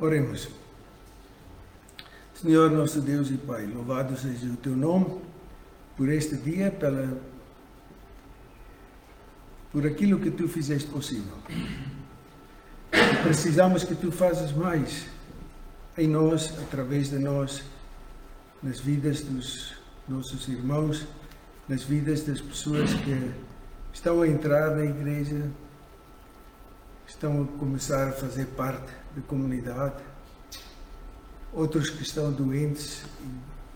Oremos. Senhor nosso Deus e Pai, louvado seja o teu nome por este dia, pela, por aquilo que tu fizeste possível. Precisamos que tu faças mais em nós, através de nós, nas vidas dos nossos irmãos, nas vidas das pessoas que estão a entrar na igreja, estão a começar a fazer parte da comunidade, outros que estão doentes,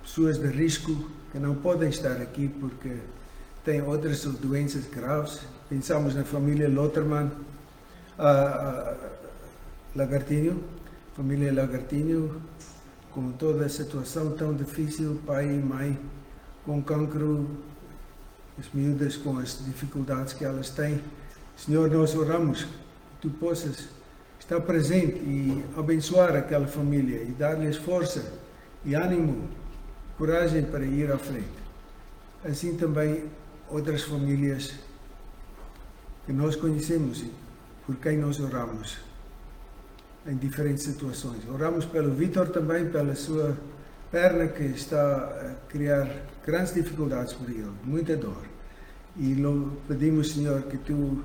pessoas de risco que não podem estar aqui porque têm outras doenças graves. Pensamos na família Lotterman, a, Lagartinho, família Lagartinho, com toda a situação tão difícil, pai e mãe com cancro, as miúdas com as dificuldades que elas têm. Senhor, nós oramos tu possas estar presente e abençoar aquela família e dar-lhes força e ânimo, coragem para ir à frente. Assim também outras famílias que nós conhecemos e por quem nós oramos em diferentes situações. Oramos pelo Vitor também, pela sua perna que está a criar grandes dificuldades por ele, muita dor. E pedimos, Senhor, que tu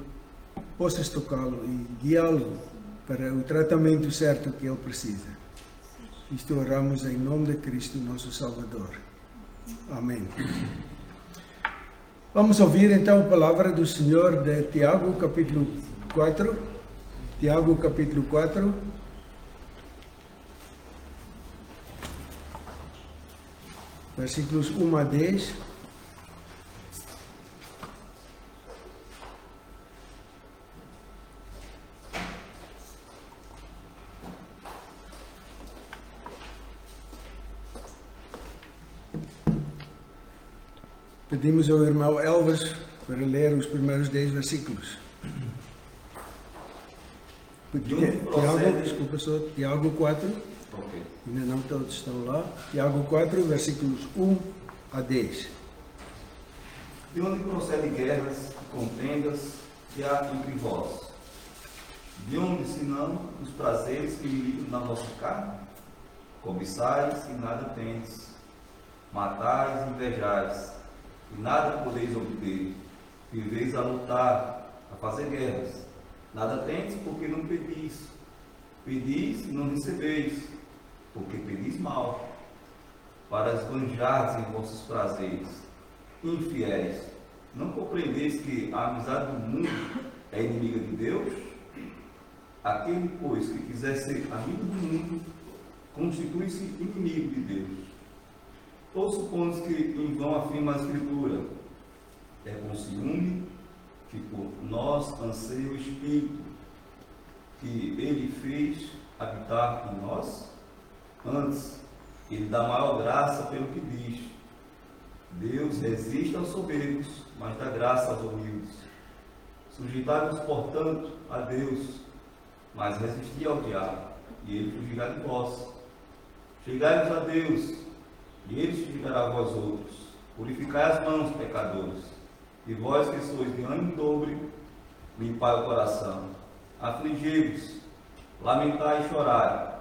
possas tocá-lo e guiá-lo para o tratamento certo que ele precisa. Isto oramos em nome de Cristo, nosso Salvador. Amém. Vamos ouvir então a palavra do Senhor de Tiago, capítulo 4. Tiago, capítulo 4. Versículos 1 a 10. Pedimos ao irmão Elvas para ler os primeiros 10 versículos. Tiago, desculpa só, Tiago 4. Okay. Ainda não todos estão lá. Tiago 4, versículos 1 a 10. De onde procedem guerras, contendas que há entre vós? De onde, senão, os prazeres que militam na vossa carne? Cobiçais e nada tendes, matais e invejais e nada podeis obter. Viveis a lutar, a fazer guerras. Nada tendes porque não pedis. Pedis e não recebeis, porque pedis mal, para esbanjardes em vossos prazeres. Infiéis, não compreendeis que a amizade do mundo é inimiga de Deus? Aquele, pois, que quiser ser amigo do mundo, constitui-se inimigo de Deus. Ou supomos que em vão afirma a Escritura, é com ciúme que por nós anseia o Espírito, que ele fez habitar em nós? Antes, ele dá maior graça pelo que diz. Deus resiste aos soberbos, mas dá graça aos humildes. Sujeitai-vos, portanto, a Deus, mas resisti ao diabo, e ele fugirá de vós. Chegai-vos a Deus, e ele justificará vós outros. Purificai as mãos, pecadores, e vós que sois de ânimo dobre, limpai o coração. Afligei-vos, lamentai e chorai.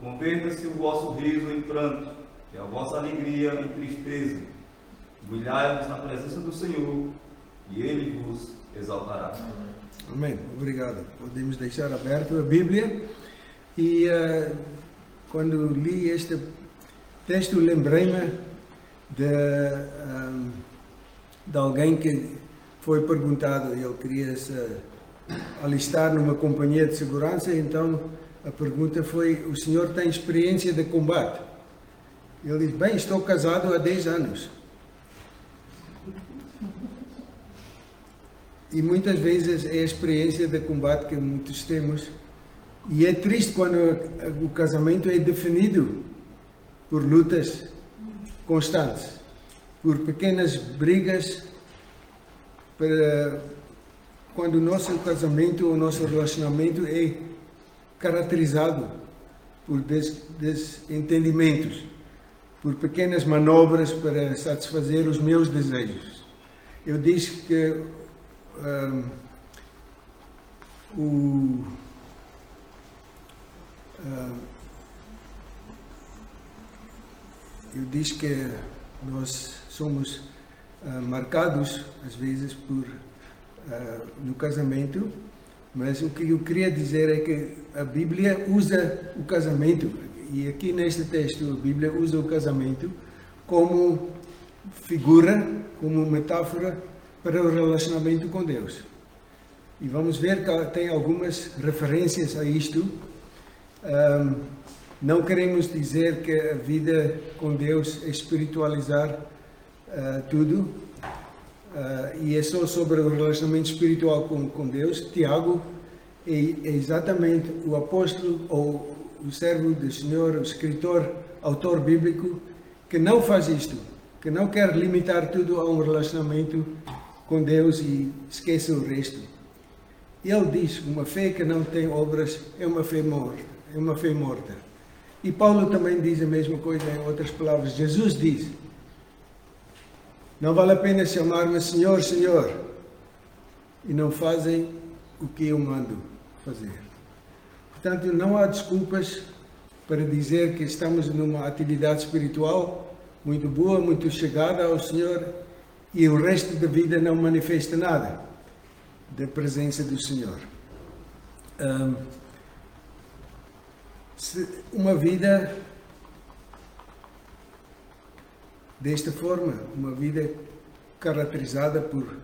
Converta-se o vosso riso em pranto, e a vossa alegria em tristeza. Humilhai-vos na presença do Senhor, e Ele vos exaltará. Amém. Obrigado. Podemos deixar aberto a Bíblia. E uh, quando li este texto lembrei-me de, um, de alguém que foi perguntado, ele queria se alistar numa companhia de segurança, então a pergunta foi: O senhor tem experiência de combate? Ele disse: Bem, estou casado há 10 anos. E muitas vezes é a experiência de combate que muitos temos. E é triste quando o casamento é definido por lutas constantes, por pequenas brigas, para quando o nosso casamento, o nosso relacionamento é caracterizado por des desentendimentos, por pequenas manobras para satisfazer os meus desejos. Eu disse que um, o Uh, eu disse que nós somos uh, marcados, às vezes, por uh, no casamento, mas o que eu queria dizer é que a Bíblia usa o casamento, e aqui neste texto a Bíblia usa o casamento como figura, como metáfora para o relacionamento com Deus. E vamos ver que tem algumas referências a isto. Um, não queremos dizer que a vida com Deus é espiritualizar uh, tudo, uh, e é só sobre o relacionamento espiritual com, com Deus. Tiago é, é exatamente o apóstolo ou o servo do Senhor, o escritor, autor bíblico, que não faz isto, que não quer limitar tudo a um relacionamento com Deus e esquece o resto. Ele diz: uma fé que não tem obras é uma fé morta, é uma fé morta. E Paulo também diz a mesma coisa em outras palavras. Jesus diz: não vale a pena chamar-me Senhor, Senhor, e não fazem o que eu mando fazer. Portanto, não há desculpas para dizer que estamos numa atividade espiritual muito boa, muito chegada ao Senhor e o resto da vida não manifesta nada da presença do Senhor. Um, uma vida desta forma, uma vida caracterizada por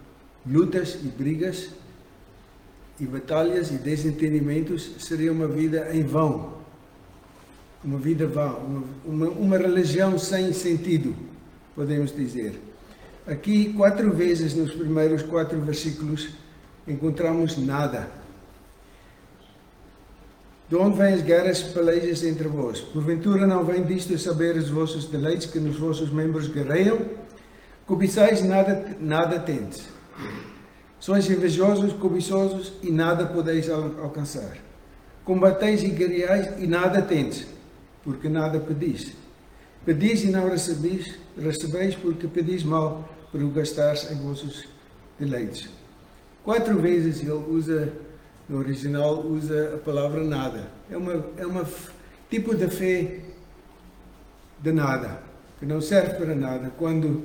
lutas e brigas e batalhas e desentendimentos, seria uma vida em vão. Uma vida vã, uma, uma, uma religião sem sentido, podemos dizer. Aqui, quatro vezes nos primeiros quatro versículos, encontramos nada. De onde vêm as guerras e pelejas entre vós? Porventura não vem disto saber os vossos deleites que nos vossos membros guerreiam? Cobiçais nada, nada tendes. Sois invejosos, cobiçosos e nada podeis alcançar. Combateis e guerreais e nada tendes, porque nada pedis. Pedis e não recebis, recebeis porque pedis mal, para o gastar em vossos deleites. Quatro vezes ele usa, no original, usa a palavra nada. É uma, é uma tipo de fé de nada, que não serve para nada. Quando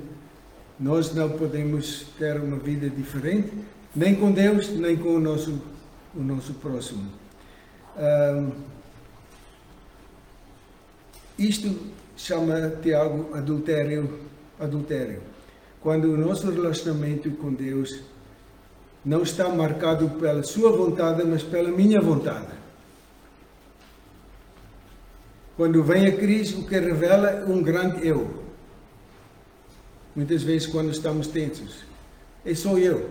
nós não podemos ter uma vida diferente, nem com Deus, nem com o nosso, o nosso próximo. Um, isto chama Tiago adultério, adultério. Quando o nosso relacionamento com Deus não está marcado pela sua vontade, mas pela minha vontade. Quando vem a crise, o que revela é um grande eu. Muitas vezes, quando estamos tensos, é só eu,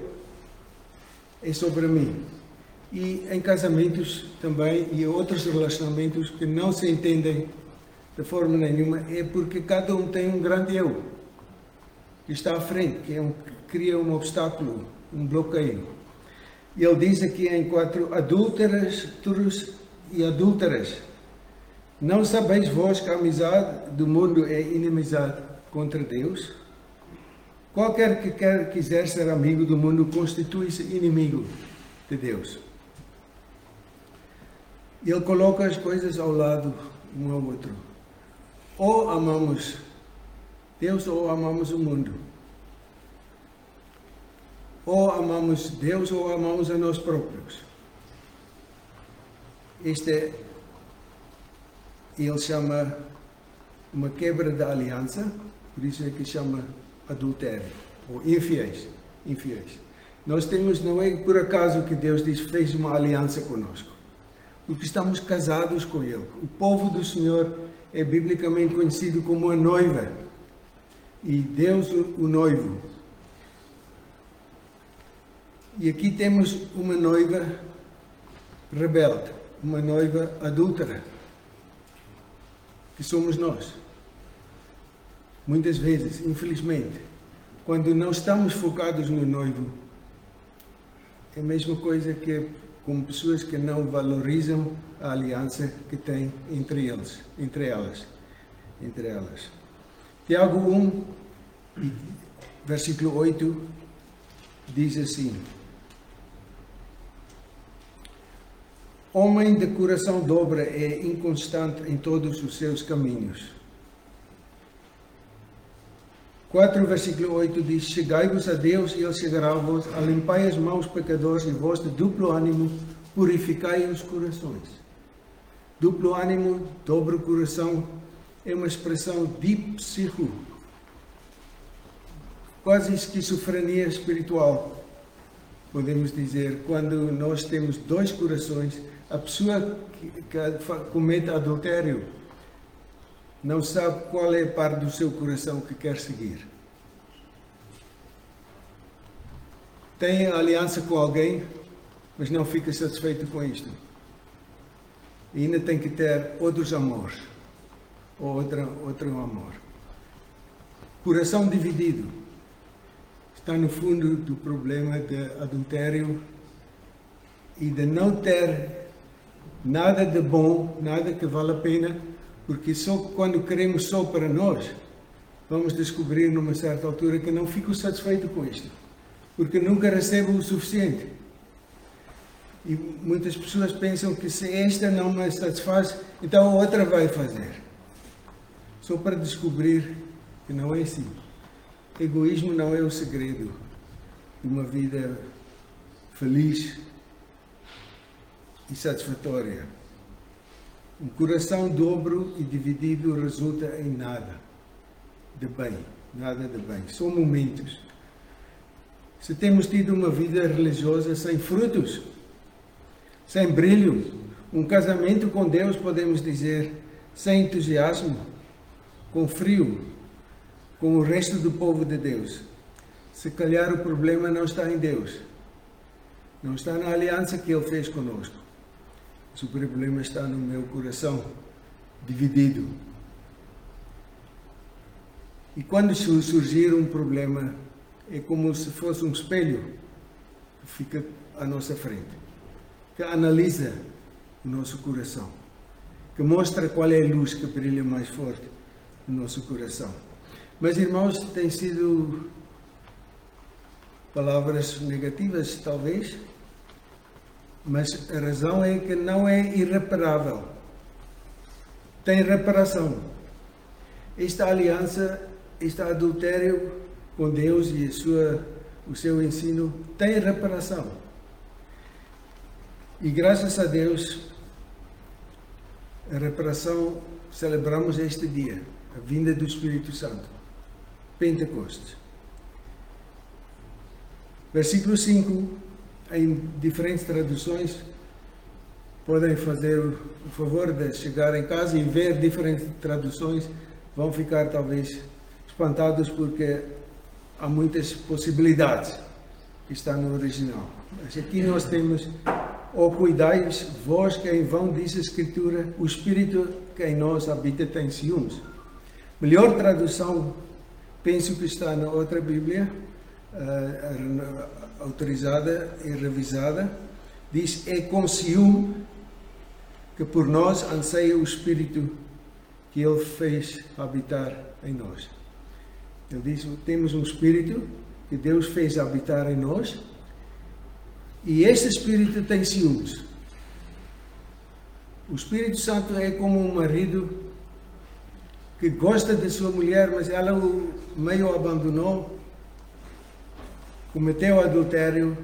é sobre mim. E em casamentos também, e outros relacionamentos que não se entendem de forma nenhuma, é porque cada um tem um grande eu que está à frente, que, é um, que cria um obstáculo um bloqueio. Ele diz aqui em quatro adúlteras e adúlteras. Não sabeis vós que a amizade do mundo é inimizade contra Deus? Qualquer que quer, quiser ser amigo do mundo constitui-se inimigo de Deus. Ele coloca as coisas ao lado um ao outro. Ou amamos Deus ou amamos o mundo. Ou amamos Deus ou amamos a nós próprios. Este ele chama uma quebra da aliança, por isso é que chama adultério, ou infiéis, infiéis. Nós temos, não é por acaso que Deus diz, fez uma aliança conosco, porque estamos casados com Ele. O povo do Senhor é biblicamente conhecido como a noiva, e Deus o noivo. E aqui temos uma noiva rebelde, uma noiva adúltera, que somos nós. Muitas vezes, infelizmente, quando não estamos focados no noivo, é a mesma coisa que com pessoas que não valorizam a aliança que tem entre eles, entre elas, entre elas. Tiago 1, versículo 8, diz assim: Homem de coração dobre é inconstante em todos os seus caminhos. 4, versículo 8 diz: Chegai-vos a Deus e Ele chegará a vós, alimpai as mãos pecadores e vós de duplo ânimo, purificai os corações. Duplo ânimo, dobro coração, é uma expressão dipsico, quase esquizofrenia espiritual, podemos dizer, quando nós temos dois corações, a pessoa que, que comete adultério não sabe qual é a parte do seu coração que quer seguir. Tem aliança com alguém, mas não fica satisfeito com isto. E ainda tem que ter outros amores, ou outra, outro amor. Coração dividido está no fundo do problema de adultério e de não ter nada de bom, nada que vale a pena porque só quando queremos só para nós, vamos descobrir numa certa altura que não fico satisfeito com isto, porque nunca recebo o suficiente. E muitas pessoas pensam que se esta não me satisfaz, então outra vai fazer. Só para descobrir que não é assim. Egoísmo não é o segredo de uma vida feliz e satisfatória. Um coração dobro e dividido resulta em nada de bem, nada de bem. São momentos. Se temos tido uma vida religiosa sem frutos, sem brilho, um casamento com Deus, podemos dizer, sem entusiasmo, com frio, com o resto do povo de Deus. Se calhar o problema não está em Deus, não está na aliança que Ele fez conosco. O problema está no meu coração dividido. E quando surgir um problema, é como se fosse um espelho que fica à nossa frente, que analisa o nosso coração, que mostra qual é a luz que brilha mais forte no nosso coração. Mas, irmãos, têm sido palavras negativas, talvez, mas a razão é que não é irreparável. Tem reparação. Esta aliança, este adultério com Deus e sua, o seu ensino tem reparação. E graças a Deus, a reparação celebramos este dia, a vinda do Espírito Santo, Pentecostes. Versículo 5 em diferentes traduções, podem fazer o favor de chegar em casa e ver diferentes traduções, vão ficar talvez espantados porque há muitas possibilidades que está no original. Mas aqui nós temos ou cuidais vós que em vão diz a Escritura, o Espírito que em nós habita tem ciúmes. Melhor tradução, penso que está na outra Bíblia, uh, autorizada e revisada, diz: É com ciúme que por nós anseia o Espírito que Ele fez habitar em nós. Ele diz: Temos um Espírito que Deus fez habitar em nós e este Espírito tem ciúmes. O Espírito Santo é como um marido que gosta de sua mulher, mas ela o meio abandonou cometeu adultério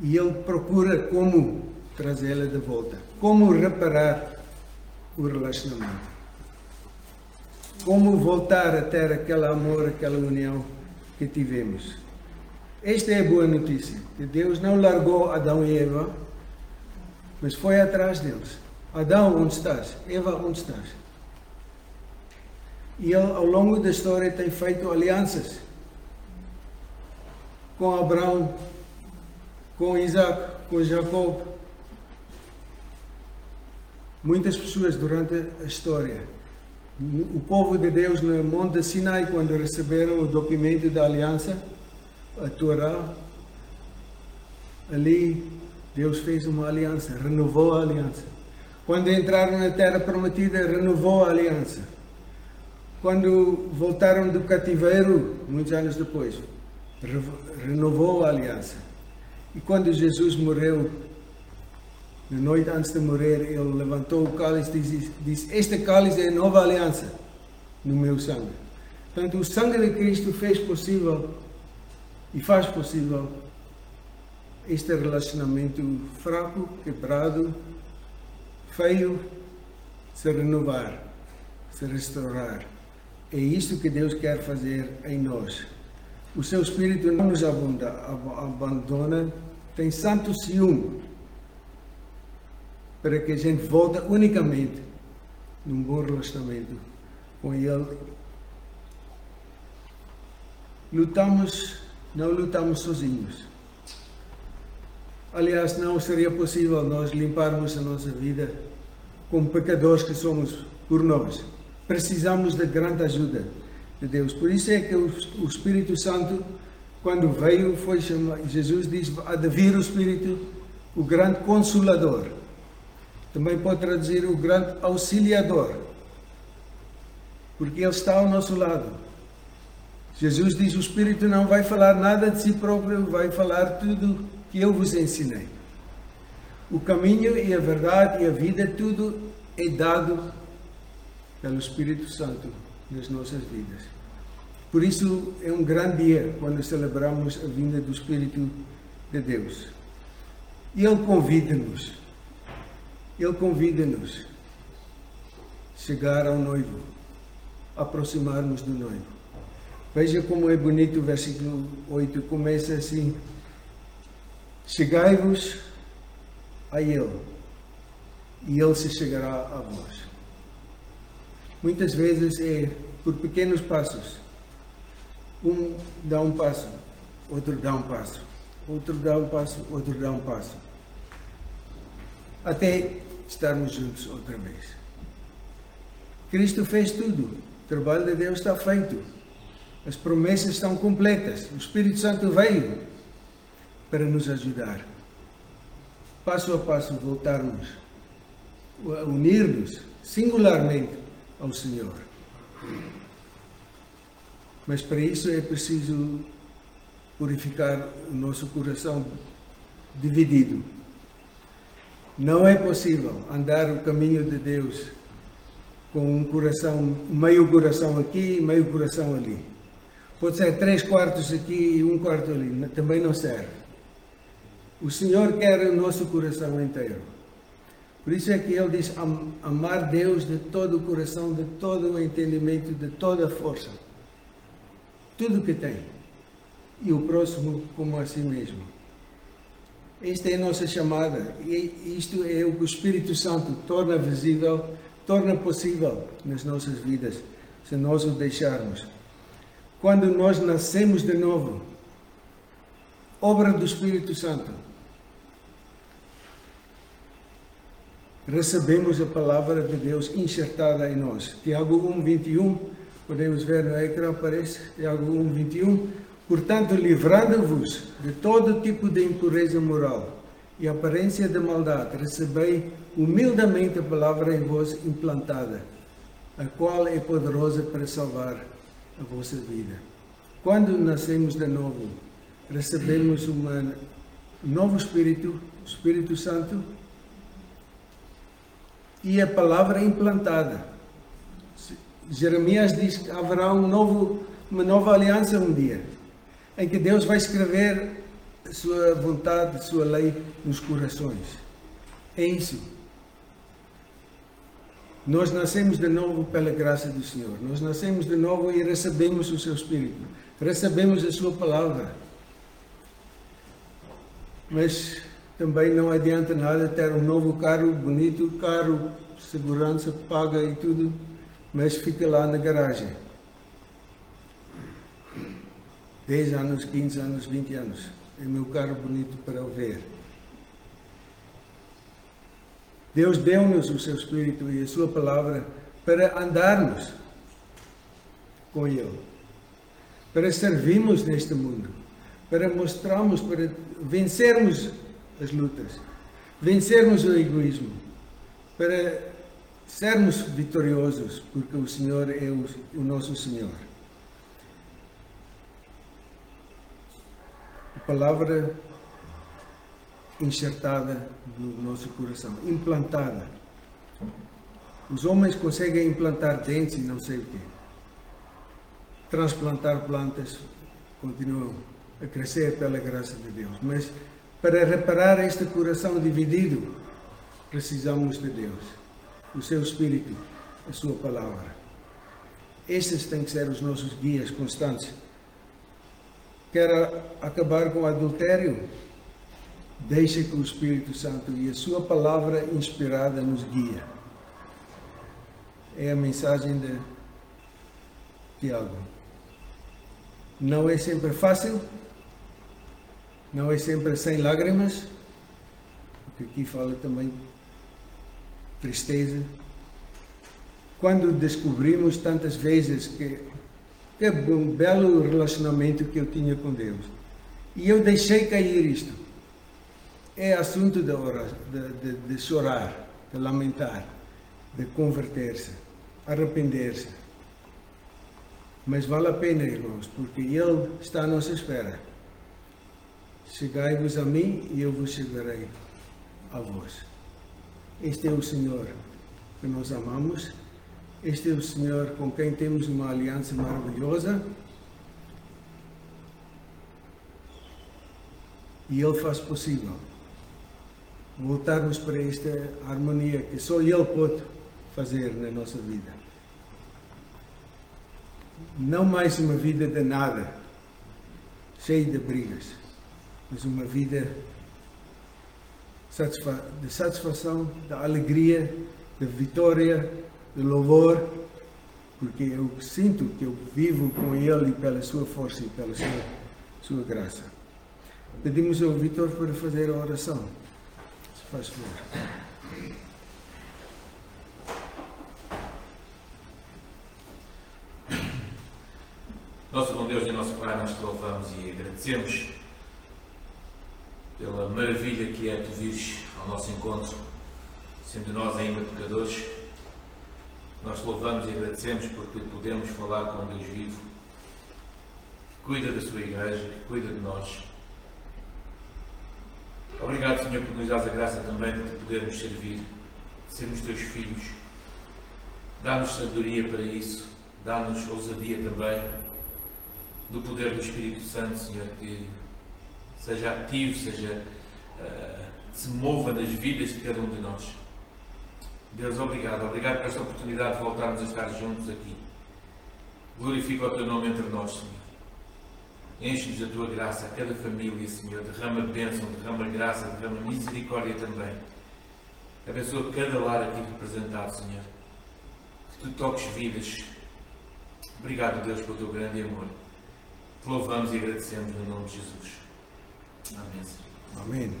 e ele procura como trazê-la de volta, como reparar o relacionamento, como voltar a ter aquele amor, aquela união que tivemos. Esta é a boa notícia, que Deus não largou Adão e Eva, mas foi atrás deles. Adão, onde estás? Eva, onde estás? E ele, ao longo da história, tem feito alianças com Abraão, com Isaac, com Jacob. Muitas pessoas durante a história. O povo de Deus no Monte Sinai, quando receberam o documento da aliança, a Torá, ali Deus fez uma aliança, renovou a aliança. Quando entraram na terra prometida, renovou a aliança. Quando voltaram do cativeiro, muitos anos depois, renovou a aliança. E quando Jesus morreu Na noite antes de morrer, ele levantou o cálice e disse, Este cálice é a nova aliança no meu sangue. Portanto, o sangue de Cristo fez possível e faz possível este relacionamento fraco, quebrado, feio, se renovar, se restaurar. É isso que Deus quer fazer em nós. O seu Espírito não nos abandona, tem santo ciúme para que a gente volte unicamente num bom relacionamento com Ele. Lutamos, não lutamos sozinhos. Aliás, não seria possível nós limparmos a nossa vida como pecadores que somos por nós. Precisamos da grande ajuda de Deus. Por isso é que o Espírito Santo, quando veio, foi chamado, Jesus diz, há de vir o Espírito, o grande consolador. Também pode traduzir o grande auxiliador. Porque Ele está ao nosso lado. Jesus diz: o Espírito não vai falar nada de si próprio, vai falar tudo que eu vos ensinei. O caminho e a verdade e a vida, tudo é dado pelo Espírito Santo nas nossas vidas. Por isso é um grande dia quando celebramos a vinda do Espírito de Deus. E Ele convida-nos, Ele convida-nos a chegar ao noivo, aproximarmos do noivo. Veja como é bonito o versículo 8, começa assim: Chegai-vos a Ele, e Ele se chegará a vós. Muitas vezes é por pequenos passos. Um dá um passo, outro dá um passo, outro dá um passo, outro dá um passo. Até estarmos juntos outra vez. Cristo fez tudo. O trabalho de Deus está feito. As promessas estão completas. O Espírito Santo veio para nos ajudar. Passo a passo, voltarmos unir-nos singularmente ao Senhor. Mas para isso é preciso purificar o nosso coração dividido. Não é possível andar o caminho de Deus com um coração, meio coração aqui, meio coração ali. Pode ser três quartos aqui e um quarto ali, também não serve. O Senhor quer o nosso coração inteiro. Por isso é que ele diz amar Deus de todo o coração, de todo o entendimento, de toda a força tudo que tem, e o próximo como a si mesmo. Esta é a nossa chamada, e isto é o que o Espírito Santo torna visível, torna possível nas nossas vidas, se nós o deixarmos. Quando nós nascemos de novo, obra do Espírito Santo, recebemos a palavra de Deus enxertada em nós. Tiago 1, 21 podemos ver no ecrã, aparece Tiago 1, 21. Portanto, livrando-vos de todo tipo de impureza moral e aparência de maldade, recebei humildemente a palavra em vós implantada, a qual é poderosa para salvar a vossa vida. Quando nascemos de novo, recebemos um novo Espírito, o Espírito Santo, e a palavra implantada Jeremias diz que haverá um novo, uma nova aliança um dia, em que Deus vai escrever a sua vontade, a sua lei nos corações. É isso. Nós nascemos de novo pela graça do Senhor. Nós nascemos de novo e recebemos o seu Espírito. Recebemos a sua palavra. Mas também não adianta nada ter um novo carro bonito, carro, segurança paga e tudo mas fica lá na garagem. 10 anos, 15 anos, 20 anos. É meu carro bonito para o ver. Deus deu-nos o seu Espírito e a sua palavra para andarmos com Ele, para servirmos neste mundo, para mostrarmos, para vencermos as lutas, vencermos o egoísmo, para sermos vitoriosos, porque o Senhor é o, o nosso Senhor. A palavra enxertada no nosso coração, implantada. Os homens conseguem implantar dentes e não sei o quê. Transplantar plantas continuam a crescer pela graça de Deus. Mas para reparar este coração dividido, precisamos de Deus, o seu Espírito, a sua palavra. Estes têm que ser os nossos guias constantes. Quer acabar com o adultério? Deixe que o Espírito Santo e a sua palavra inspirada nos guia. É a mensagem de Tiago. Não é sempre fácil, não é sempre sem lágrimas, porque aqui fala também tristeza. Quando descobrimos tantas vezes que é um belo relacionamento que eu tinha com Deus e eu deixei cair isto, é assunto de, orar, de, de, de chorar, de lamentar, de converter-se, arrepender-se. Mas vale a pena, irmãos, porque Ele está à nossa espera. Chegai-vos a mim e eu vos chegarei a vós. Este é o Senhor que nós amamos. Este é o Senhor com quem temos uma aliança maravilhosa. E Ele faz possível voltarmos para esta harmonia que só Ele pode fazer na nossa vida. Não mais uma vida de nada, cheia de brigas, mas uma vida de satisfação, de alegria, de vitória, de louvor, porque eu sinto que eu vivo com Ele pela sua força e pela sua, sua graça. Pedimos ao Vitor para fazer a oração. Se faz favor. Nosso bom Deus e nosso Pai, nós te louvamos e agradecemos pela maravilha que é tu vires ao nosso encontro, sendo nós ainda pecadores. Nós te louvamos e agradecemos porque podemos falar com Deus vivo, que cuida da sua igreja, que cuida de nós. Obrigado, Senhor, por nos dar a graça também de te podermos servir, de sermos teus filhos. Dá-nos sabedoria para isso, dá-nos ousadia também do poder do Espírito Santo, Senhor, que seja ativo, seja uh, se mova nas vidas de cada um de nós. Deus, obrigado. Obrigado por esta oportunidade de voltarmos a estar juntos aqui. Glorifica o teu nome entre nós, Senhor. Enche-nos da tua graça, a cada família, Senhor. Derrama bênção, derrama graça, derrama misericórdia também. Abençoa cada lar aqui representado, Senhor. Que tu toques vidas. Obrigado, Deus, pelo teu grande amor. Te louvamos e agradecemos no nome de Jesus. Amém.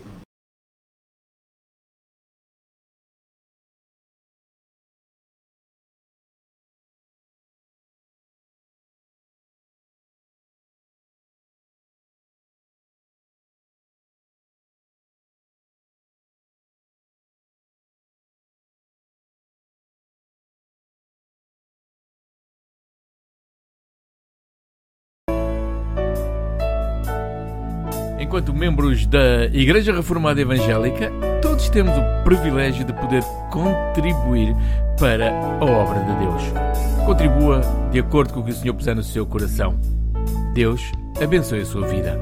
Enquanto membros da Igreja Reformada Evangélica, todos temos o privilégio de poder contribuir para a obra de Deus. Contribua de acordo com o que o Senhor puser no seu coração. Deus abençoe a sua vida.